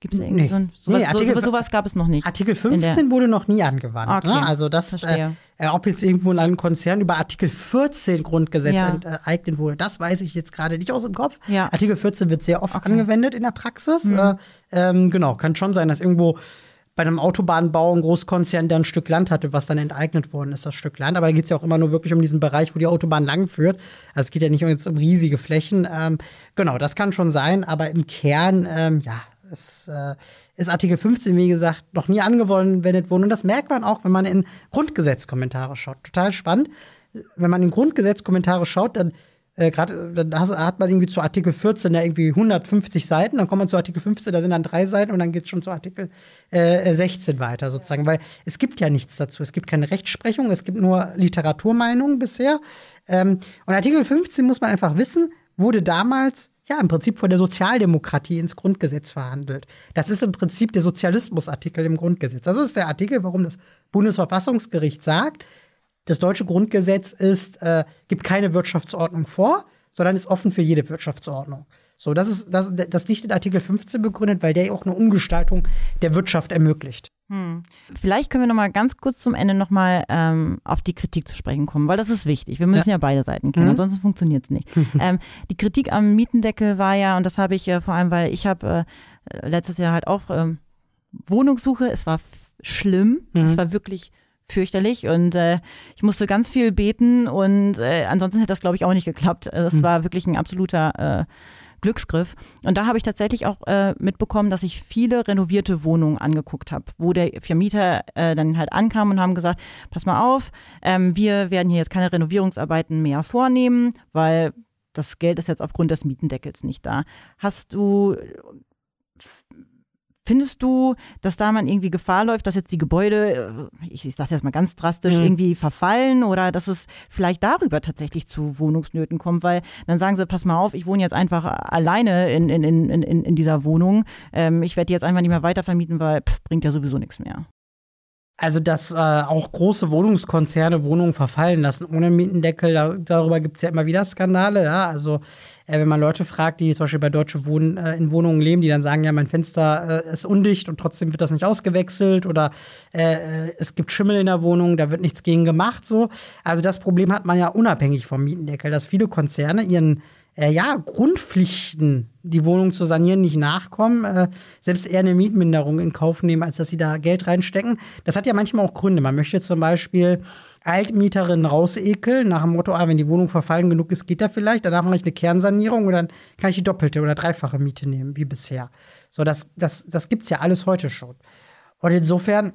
Gibt es irgendwie nee. so ein, sowas, nee, Artikel, so, sowas gab es noch nicht. Artikel 15 wurde noch nie angewandt. Ne? Okay, ne? Also das, äh, äh, ob jetzt irgendwo ein Konzern über Artikel 14 Grundgesetz ja. enteignet wurde, das weiß ich jetzt gerade nicht aus dem Kopf. Ja. Artikel 14 wird sehr oft okay. angewendet in der Praxis. Mhm. Äh, ähm, genau, kann schon sein, dass irgendwo bei einem Autobahnbau ein Großkonzern, der ein Stück Land hatte, was dann enteignet worden ist, das Stück Land. Aber da geht es ja auch immer nur wirklich um diesen Bereich, wo die Autobahn langführt. Also es geht ja nicht jetzt um riesige Flächen. Ähm, genau, das kann schon sein, aber im Kern, ähm, ja, es äh, ist Artikel 15, wie gesagt, noch nie angewendet worden. Und das merkt man auch, wenn man in Grundgesetzkommentare schaut. Total spannend. Wenn man in Grundgesetzkommentare schaut, dann äh, gerade dann hat man irgendwie zu Artikel 14 ja irgendwie 150 Seiten, dann kommt man zu Artikel 15, da sind dann drei Seiten und dann geht es schon zu Artikel äh, 16 weiter sozusagen, weil es gibt ja nichts dazu. Es gibt keine Rechtsprechung, es gibt nur Literaturmeinungen bisher. Ähm, und Artikel 15 muss man einfach wissen, wurde damals ja, im Prinzip von der Sozialdemokratie ins Grundgesetz verhandelt. Das ist im Prinzip der Sozialismusartikel im Grundgesetz. Das ist der Artikel, warum das Bundesverfassungsgericht sagt, das deutsche Grundgesetz ist, äh, gibt keine Wirtschaftsordnung vor, sondern ist offen für jede Wirtschaftsordnung. So, das ist, das, das liegt in Artikel 15 begründet, weil der auch eine Umgestaltung der Wirtschaft ermöglicht. Hm. Vielleicht können wir noch mal ganz kurz zum Ende noch mal ähm, auf die Kritik zu sprechen kommen, weil das ist wichtig. Wir müssen ja, ja beide Seiten kennen, mhm. ansonsten funktioniert es nicht. ähm, die Kritik am Mietendeckel war ja, und das habe ich äh, vor allem, weil ich habe äh, letztes Jahr halt auch ähm, Wohnungssuche, es war schlimm, mhm. es war wirklich fürchterlich und äh, ich musste ganz viel beten und äh, ansonsten hätte das glaube ich auch nicht geklappt. Das mhm. war wirklich ein absoluter äh, Glücksgriff. Und da habe ich tatsächlich auch äh, mitbekommen, dass ich viele renovierte Wohnungen angeguckt habe, wo der Vermieter äh, dann halt ankam und haben gesagt, pass mal auf, ähm, wir werden hier jetzt keine Renovierungsarbeiten mehr vornehmen, weil das Geld ist jetzt aufgrund des Mietendeckels nicht da. Hast du Findest du, dass da man irgendwie Gefahr läuft, dass jetzt die Gebäude, äh, ich, ich sage jetzt mal ganz drastisch, mhm. irgendwie verfallen oder dass es vielleicht darüber tatsächlich zu Wohnungsnöten kommt? Weil dann sagen sie, pass mal auf, ich wohne jetzt einfach alleine in, in, in, in, in dieser Wohnung. Ähm, ich werde die jetzt einfach nicht mehr weitervermieten, weil pff, bringt ja sowieso nichts mehr. Also, dass äh, auch große Wohnungskonzerne Wohnungen verfallen lassen ohne Mietendeckel, da, darüber gibt es ja immer wieder Skandale. Ja? Also, äh, wenn man Leute fragt, die zum Beispiel bei Deutsche Wohnen äh, in Wohnungen leben, die dann sagen, ja, mein Fenster äh, ist undicht und trotzdem wird das nicht ausgewechselt oder äh, äh, es gibt Schimmel in der Wohnung, da wird nichts gegen gemacht. So. Also, das Problem hat man ja unabhängig vom Mietendeckel, dass viele Konzerne ihren äh, ja, Grundpflichten, die Wohnung zu sanieren, nicht nachkommen, äh, selbst eher eine Mietminderung in Kauf nehmen, als dass sie da Geld reinstecken. Das hat ja manchmal auch Gründe. Man möchte zum Beispiel Altmieterinnen rausekeln, nach dem Motto, ah, wenn die Wohnung verfallen genug ist, geht da vielleicht, danach mache ich eine Kernsanierung und dann kann ich die doppelte oder dreifache Miete nehmen, wie bisher. So, das, das, das gibt's ja alles heute schon. Und insofern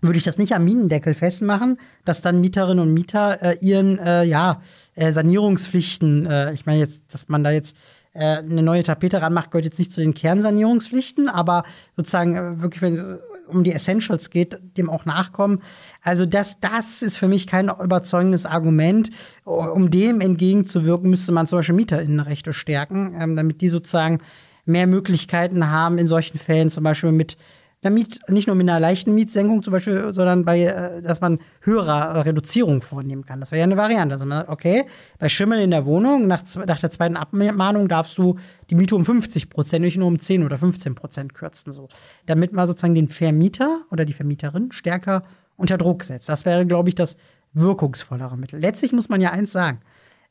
würde ich das nicht am Mietendeckel festmachen, dass dann Mieterinnen und Mieter äh, ihren, äh, ja, äh, Sanierungspflichten, äh, ich meine jetzt, dass man da jetzt äh, eine neue Tapete ranmacht, gehört jetzt nicht zu den Kernsanierungspflichten, aber sozusagen äh, wirklich, wenn es um die Essentials geht, dem auch nachkommen. Also das, das ist für mich kein überzeugendes Argument. Um dem entgegenzuwirken, müsste man zum Beispiel Mieterinnenrechte stärken, ähm, damit die sozusagen mehr Möglichkeiten haben, in solchen Fällen zum Beispiel mit einer Miet, nicht nur mit einer leichten Mietsenkung zum Beispiel, sondern bei, äh, dass man höhere Reduzierung vornehmen kann. Das wäre ja eine Variante. Also, okay, bei Schimmel in der Wohnung, nach, nach der zweiten Abmahnung darfst du die Miete um 50 Prozent, nicht nur um 10 oder 15 Prozent kürzen, so. Damit man sozusagen den Vermieter oder die Vermieterin stärker unter Druck setzt. Das wäre, glaube ich, das wirkungsvollere Mittel. Letztlich muss man ja eins sagen.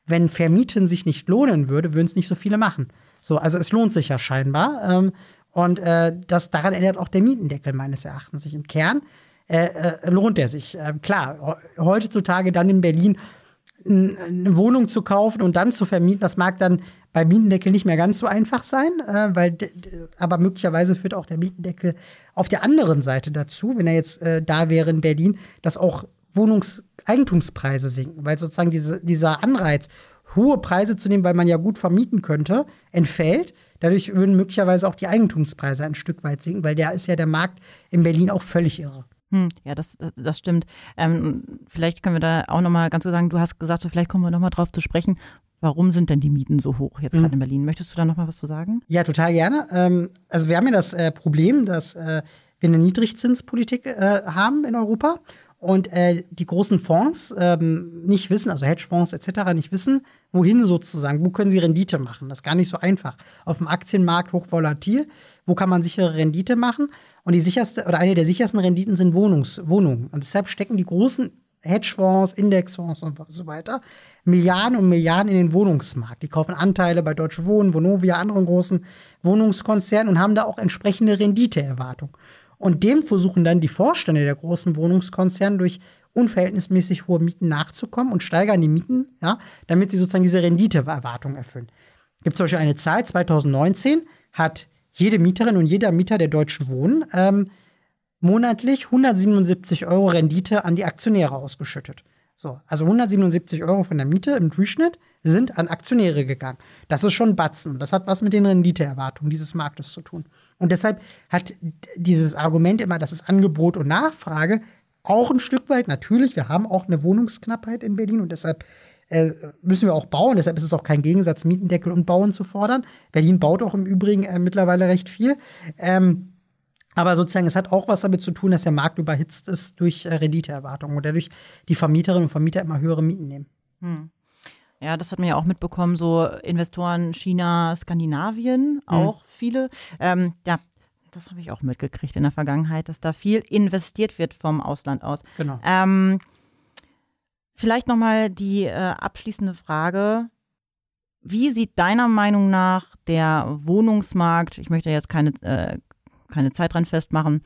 Wenn Vermieten sich nicht lohnen würde, würden es nicht so viele machen. So, also es lohnt sich ja scheinbar. Ähm, und äh, das, daran ändert auch der Mietendeckel meines Erachtens sich. Im Kern äh, äh, lohnt er sich. Äh, klar, heutzutage dann in Berlin eine Wohnung zu kaufen und dann zu vermieten, das mag dann bei Mietendeckel nicht mehr ganz so einfach sein, äh, weil aber möglicherweise führt auch der Mietendeckel auf der anderen Seite dazu, wenn er jetzt äh, da wäre in Berlin, dass auch Wohnungseigentumspreise sinken, weil sozusagen diese, dieser Anreiz, hohe Preise zu nehmen, weil man ja gut vermieten könnte, entfällt. Dadurch würden möglicherweise auch die Eigentumspreise ein Stück weit sinken, weil der ist ja der Markt in Berlin auch völlig irre. Hm, ja, das, das stimmt. Ähm, vielleicht können wir da auch nochmal ganz kurz sagen, du hast gesagt, so vielleicht kommen wir nochmal drauf zu sprechen, warum sind denn die Mieten so hoch jetzt gerade mhm. in Berlin? Möchtest du da nochmal was zu sagen? Ja, total gerne. Ähm, also wir haben ja das äh, Problem, dass äh, wir eine Niedrigzinspolitik äh, haben in Europa und äh, die großen Fonds ähm, nicht wissen, also Hedgefonds etc. nicht wissen, wohin sozusagen, wo können sie Rendite machen. Das ist gar nicht so einfach. Auf dem Aktienmarkt hochvolatil, wo kann man sichere Rendite machen? Und die sicherste oder eine der sichersten Renditen sind Wohnungs Wohnungen. Und deshalb stecken die großen Hedgefonds, Indexfonds und so weiter Milliarden und Milliarden in den Wohnungsmarkt. Die kaufen Anteile bei Deutsche Wohnen, Vonovia, anderen großen Wohnungskonzernen und haben da auch entsprechende Renditeerwartung. Und dem versuchen dann die Vorstände der großen Wohnungskonzerne durch unverhältnismäßig hohe Mieten nachzukommen und steigern die Mieten, ja, damit sie sozusagen diese Renditeerwartung erfüllen. Es gibt zum Beispiel eine Zahl, 2019 hat jede Mieterin und jeder Mieter der Deutschen Wohnen ähm, monatlich 177 Euro Rendite an die Aktionäre ausgeschüttet. So, also 177 Euro von der Miete im Durchschnitt sind an Aktionäre gegangen. Das ist schon Batzen. Das hat was mit den Renditeerwartungen dieses Marktes zu tun. Und deshalb hat dieses Argument immer, das ist Angebot und Nachfrage, auch ein Stück weit, natürlich, wir haben auch eine Wohnungsknappheit in Berlin und deshalb äh, müssen wir auch bauen. Deshalb ist es auch kein Gegensatz, Mietendeckel und Bauen zu fordern. Berlin baut auch im Übrigen äh, mittlerweile recht viel. Ähm, aber sozusagen, es hat auch was damit zu tun, dass der Markt überhitzt ist durch äh, Renditeerwartungen und dadurch die Vermieterinnen und Vermieter immer höhere Mieten nehmen. Hm. Ja, das hat man ja auch mitbekommen, so Investoren China, Skandinavien, hm. auch hm. viele. Ähm, ja, das habe ich auch mitgekriegt in der Vergangenheit, dass da viel investiert wird vom Ausland aus. Genau. Ähm, vielleicht nochmal die äh, abschließende Frage. Wie sieht deiner Meinung nach der Wohnungsmarkt, ich möchte jetzt keine äh, keine Zeit dran festmachen.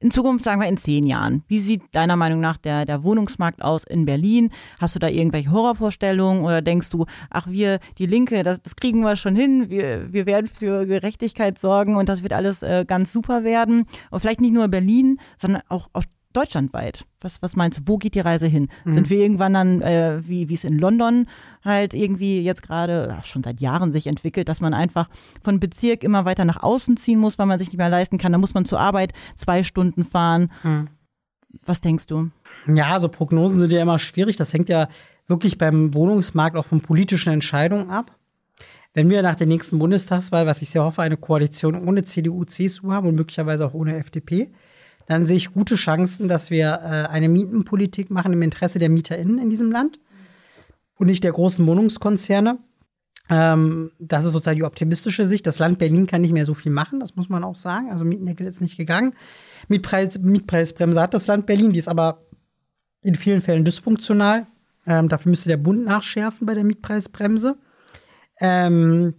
In Zukunft, sagen wir in zehn Jahren, wie sieht deiner Meinung nach der, der Wohnungsmarkt aus in Berlin? Hast du da irgendwelche Horrorvorstellungen oder denkst du, ach wir, die Linke, das, das kriegen wir schon hin, wir, wir werden für Gerechtigkeit sorgen und das wird alles äh, ganz super werden? Und vielleicht nicht nur Berlin, sondern auch, auch deutschlandweit. Was, was meinst du, wo geht die Reise hin? Mhm. Sind wir irgendwann dann, äh, wie es in London halt irgendwie jetzt gerade schon seit Jahren sich entwickelt, dass man einfach von Bezirk immer weiter nach außen ziehen muss, weil man sich nicht mehr leisten kann. Da muss man zur Arbeit zwei Stunden fahren. Mhm. Was denkst du? Ja, also Prognosen sind ja immer schwierig. Das hängt ja wirklich beim Wohnungsmarkt auch von politischen Entscheidungen ab. Wenn wir nach der nächsten Bundestagswahl, was ich sehr hoffe, eine Koalition ohne CDU, CSU haben und möglicherweise auch ohne FDP, dann sehe ich gute Chancen, dass wir äh, eine Mietenpolitik machen im Interesse der MieterInnen in diesem Land und nicht der großen Wohnungskonzerne. Ähm, das ist sozusagen die optimistische Sicht. Das Land Berlin kann nicht mehr so viel machen, das muss man auch sagen. Also Mietendeckel ist nicht gegangen. Mietpreis, Mietpreisbremse hat das Land Berlin, die ist aber in vielen Fällen dysfunktional. Ähm, dafür müsste der Bund nachschärfen bei der Mietpreisbremse. Ähm,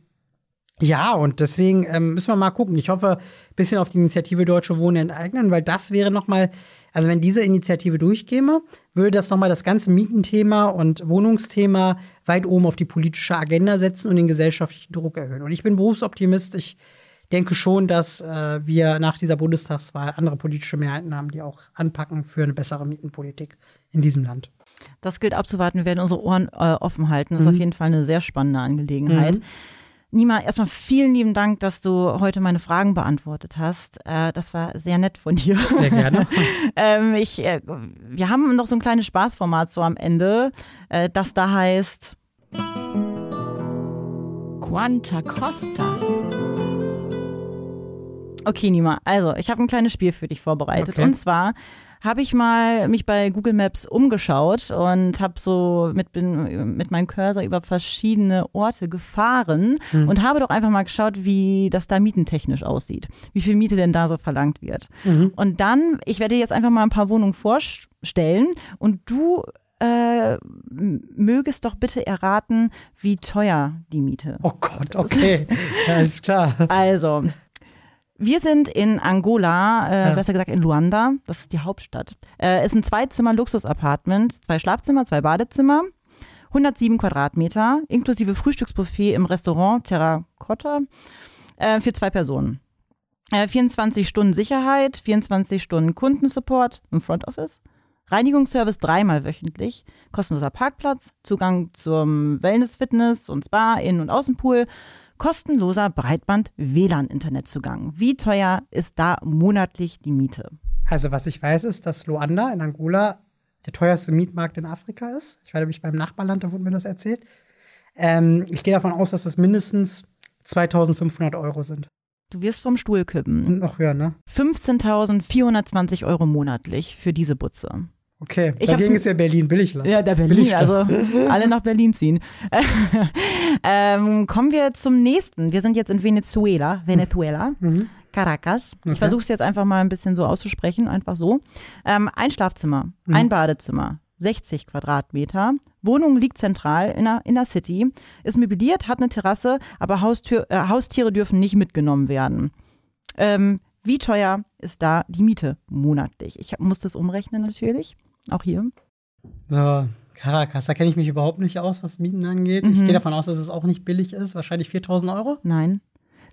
ja, und deswegen ähm, müssen wir mal gucken. Ich hoffe, ein bisschen auf die Initiative Deutsche Wohnen enteignen, weil das wäre nochmal, also wenn diese Initiative durchkäme, würde das nochmal das ganze Mietenthema und Wohnungsthema weit oben auf die politische Agenda setzen und den gesellschaftlichen Druck erhöhen. Und ich bin Berufsoptimist. Ich denke schon, dass äh, wir nach dieser Bundestagswahl andere politische Mehrheiten haben, die auch anpacken für eine bessere Mietenpolitik in diesem Land. Das gilt abzuwarten. Wir werden unsere Ohren äh, offen halten. Das ist mhm. auf jeden Fall eine sehr spannende Angelegenheit. Mhm. Nima, erstmal vielen lieben Dank, dass du heute meine Fragen beantwortet hast. Äh, das war sehr nett von dir. Sehr gerne. ähm, ich, äh, wir haben noch so ein kleines Spaßformat so am Ende, äh, das da heißt Quanta Costa. Okay, Nima, also ich habe ein kleines Spiel für dich vorbereitet. Okay. Und zwar habe ich mal mich bei Google Maps umgeschaut und habe so mit, bin mit meinem Cursor über verschiedene Orte gefahren Hm. und habe doch einfach mal geschaut, wie das da mietentechnisch aussieht, wie viel Miete denn da so verlangt wird. Mhm. Und dann, ich werde dir jetzt einfach mal ein paar Wohnungen vorstellen und du äh, mögest doch bitte erraten, wie teuer die Miete Oh Gott, okay. alles klar. also, wir sind in Angola, äh, Ja. besser gesagt in Luanda, das ist die Hauptstadt. Äh, ist ein Zwei-Zimmer-Luxus-Apartment, zwei Schlafzimmer, zwei Badezimmer, 107 Quadratmeter, inklusive Frühstücksbuffet im Restaurant Terracotta äh, für zwei Personen. Äh, 24 Stunden Sicherheit, 24 Stunden Kundensupport im Front Office. Reinigungsservice dreimal wöchentlich, kostenloser Parkplatz, Zugang zum Wellness, Fitness und Spa, Innen- und Außenpool, kostenloser Breitband-WLAN-Internetzugang. Wie teuer ist da monatlich die Miete? Also, was ich weiß, ist, dass Luanda in Angola der teuerste Mietmarkt in Afrika ist. Ich war nämlich beim Nachbarland, da wurde mir das erzählt. Ähm, ich gehe davon aus, dass das mindestens 2500 Euro sind. Du wirst vom Stuhl kippen. Und noch höher, ne? 15.420 Euro monatlich für diese Butze. Okay, Ich dagegen ist ja Berlin Billigland. Ja, der Berlin, Billigstadt. also alle nach Berlin ziehen. ähm, kommen wir zum nächsten. Wir sind jetzt in Venezuela, Venezuela, Mhm. Caracas. Okay. Ich versuche es jetzt einfach mal ein bisschen so auszusprechen, einfach so. Ähm, ein Schlafzimmer, Mhm. ein Badezimmer, 60 Quadratmeter. Wohnung liegt zentral in der, in der City, ist möbliert, hat eine Terrasse, aber Haustür, äh, Haustiere dürfen nicht mitgenommen werden. Ähm, wie teuer ist da die Miete monatlich? Ich muss das umrechnen natürlich, auch hier. So, Caracas, da kenne ich mich überhaupt nicht aus, was Mieten angeht. Mhm. Ich gehe davon aus, dass es auch nicht billig ist. Wahrscheinlich 4000 Euro. Nein.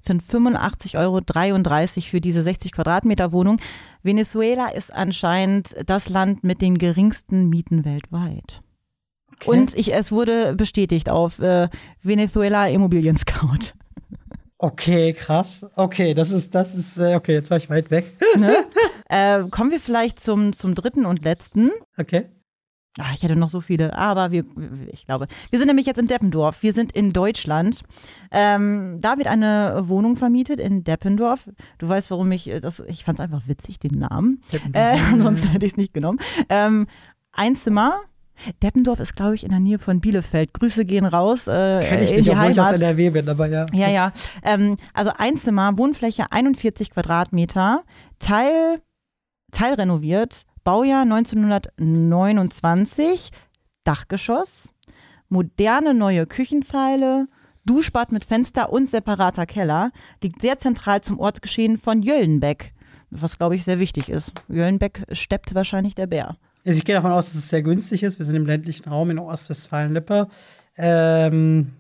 Es sind 85,33 Euro für diese 60 Quadratmeter Wohnung. Venezuela ist anscheinend das Land mit den geringsten Mieten weltweit. Okay. Und ich, es wurde bestätigt auf äh, Venezuela Immobilien Scout. Okay, krass. Okay, das ist, das ist, äh, okay, jetzt war ich weit weg. Ne? äh, kommen wir vielleicht zum, zum dritten und letzten. Okay. Ah, ich hätte noch so viele, aber wir, ich glaube, wir sind nämlich jetzt in Deppendorf. Wir sind in Deutschland. Ähm, da wird eine Wohnung vermietet in Deppendorf. Du weißt, warum ich äh, das, ich fand es einfach witzig, den Namen. Äh, sonst hätte ich es nicht genommen. Ähm, ein Zimmer. Deppendorf ist, glaube ich, in der Nähe von Bielefeld. Grüße gehen raus äh, Kenn ich nicht, obwohl ich aus. NRW bin, aber ja. Ja, ja. Ähm, also ein Zimmer, Wohnfläche 41 Quadratmeter, Teil, teilrenoviert, Baujahr 1929, Dachgeschoss, moderne neue Küchenzeile, Duschbad mit Fenster und separater Keller, liegt sehr zentral zum Ortsgeschehen von Jöllenbeck, was glaube ich sehr wichtig ist. Jöllenbeck steppt wahrscheinlich der Bär. Also ich gehe davon aus, dass es sehr günstig ist. Wir sind im ländlichen Raum in Ostwestfalen-Lippe. Ähm,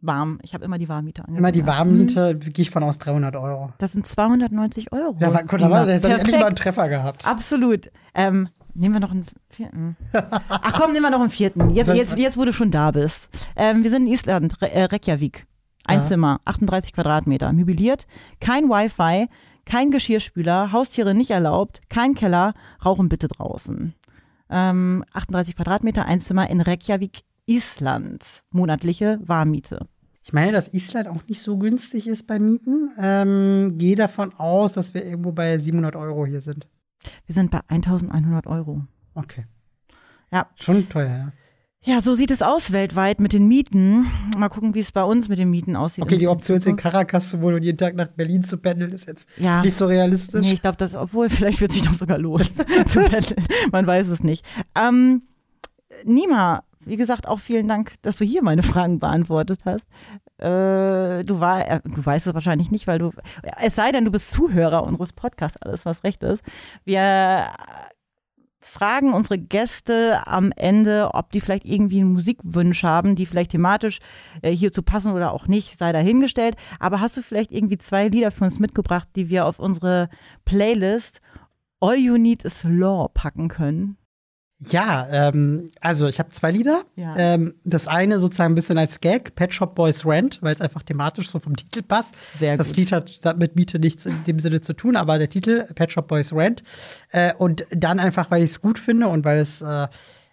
Warm. Ich habe immer die Warmmiete angegeben. immer die. Warmmiete, gehe ich von aus 300 Euro. Das sind 290 Euro. Ja, war, gut, da war, jetzt habe ich endlich mal einen Treffer gehabt. Absolut. Ähm, nehmen wir noch einen vierten. Ach komm, nehmen wir noch einen vierten. Jetzt, jetzt, jetzt wo du schon da bist. Ähm, wir sind in Island, Re äh, Reykjavik. Ein Ja. Zimmer, 38 Quadratmeter, möbliert, kein Wi-Fi, kein Geschirrspüler, Haustiere nicht erlaubt, kein Keller, rauchen bitte draußen. Ähm, 38 Quadratmeter, ein Zimmer in Reykjavik, Island. Monatliche Warmmiete. Ich meine, dass Island auch nicht so günstig ist bei Mieten. Ähm, gehe davon aus, dass wir irgendwo bei 700 Euro hier sind. Wir sind bei 1100 Euro. Okay. Ja. Schon teuer, ja. Ja, so sieht es aus weltweit mit den Mieten. Mal gucken, wie es bei uns mit den Mieten aussieht. Okay, die Option jetzt in. Caracas zu wohnen und jeden Tag nach Berlin zu pendeln, ist jetzt Ja. nicht so realistisch. Nee, ich glaube, das, obwohl, vielleicht wird sich das sogar lohnen zu pendeln. Man weiß es nicht. Ähm, Nima, wie gesagt, auch vielen Dank, dass du hier meine Fragen beantwortet hast. Äh, du, war, äh, du weißt es wahrscheinlich nicht, weil du, es sei denn, du bist Zuhörer unseres Podcasts, alles was recht ist. Wir fragen unsere Gäste am Ende, ob die vielleicht irgendwie einen Musikwunsch haben, die vielleicht thematisch äh, hierzu passen oder auch nicht, sei dahingestellt. Aber hast du vielleicht irgendwie zwei Lieder für uns mitgebracht, die wir auf unsere Playlist All You Need Is Law packen können? Ja, ähm, also ich habe zwei Lieder. Ja. Ähm, das eine sozusagen ein bisschen als Gag, Pet Shop Boys Rent, weil es einfach thematisch so vom Titel passt. Sehr das gut. Lied hat mit Miete nichts in dem Sinne zu tun, aber der Titel Pet Shop Boys Rent. Äh, und dann einfach, weil ich es gut finde und weil es äh,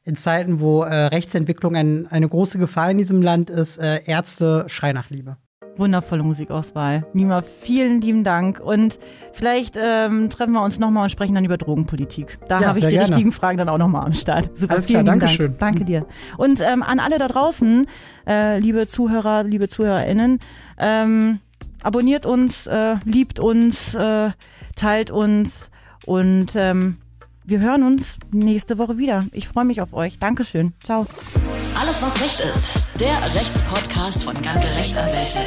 in Zeiten, wo äh, Rechtsentwicklung ein, eine große Gefahr in diesem Land ist, äh, Ärzte Schrei nach Liebe. Wundervolle Musikauswahl. Nima, vielen lieben Dank. Und vielleicht ähm, treffen wir uns nochmal und sprechen dann über Drogenpolitik. Da Ja, habe ich die gerne. richtigen Fragen dann auch nochmal am Start. Super, Alles klar, Dankeschön. Dank. Danke dir. Und ähm, an alle da draußen, äh, liebe Zuhörer, liebe ZuhörerInnen, ähm, abonniert uns, äh, liebt uns, äh, teilt uns und ähm, wir hören uns nächste Woche wieder. Ich freue mich auf euch. Dankeschön. Ciao. Alles, was Recht ist. Der Rechtspodcast von ganze Rechtsanwälte.